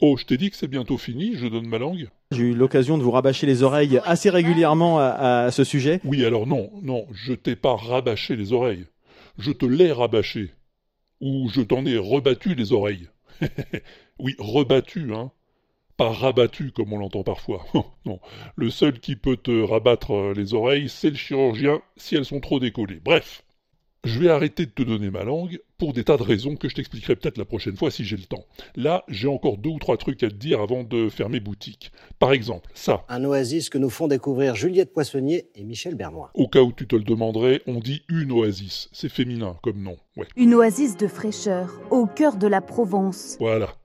Oh, je t'ai dit que c'est bientôt fini, je donne ma langue. J'ai eu l'occasion de vous rabâcher les oreilles assez régulièrement à, à ce sujet. Oui, alors non, non, je t'ai pas rabâché les oreilles. Je te l'ai rabâché. Ou je t'en ai rebattu les oreilles. oui, rebattu, hein. Pas rabattu comme on l'entend parfois. non, le seul qui peut te rabattre les oreilles, c'est le chirurgien si elles sont trop décollées. Bref. Je vais arrêter de te donner ma langue pour des tas de raisons que je t'expliquerai peut-être la prochaine fois si j'ai le temps. Là, j'ai encore deux ou trois trucs à te dire avant de fermer boutique. Par exemple, ça. Un oasis que nous font découvrir Juliette Poissonnier et Michel Bernois. Au cas où tu te le demanderais, on dit une oasis. C'est féminin comme nom, ouais. Une oasis de fraîcheur, au cœur de la Provence. Voilà.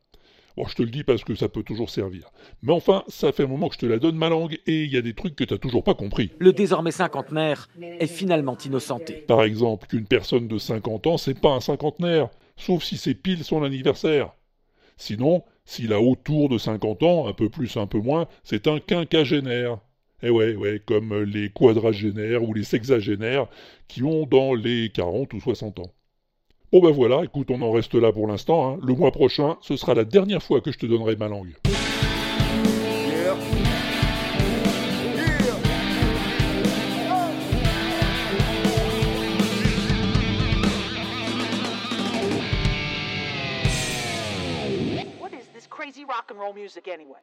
Bon, je te le dis parce que ça peut toujours servir. Mais enfin, ça fait un moment que je te la donne ma langue et il y a des trucs que t'as toujours pas compris. Le désormais cinquantenaire est finalement innocenté. Par exemple, qu'une personne de 50 ans, c'est pas un cinquantenaire, sauf si c'est pile son anniversaire. Sinon, s'il a autour de 50 ans, un peu plus, un peu moins, c'est un quinquagénaire. Eh ouais, ouais, comme les quadragénaires ou les sexagénaires qui ont dans les 40 ou 60 ans. Bon ben voilà, écoute, on en reste là pour l'instant. Hein. Le mois prochain, ce sera la dernière fois que je te donnerai ma langue. What is this crazy rock and roll music anyway?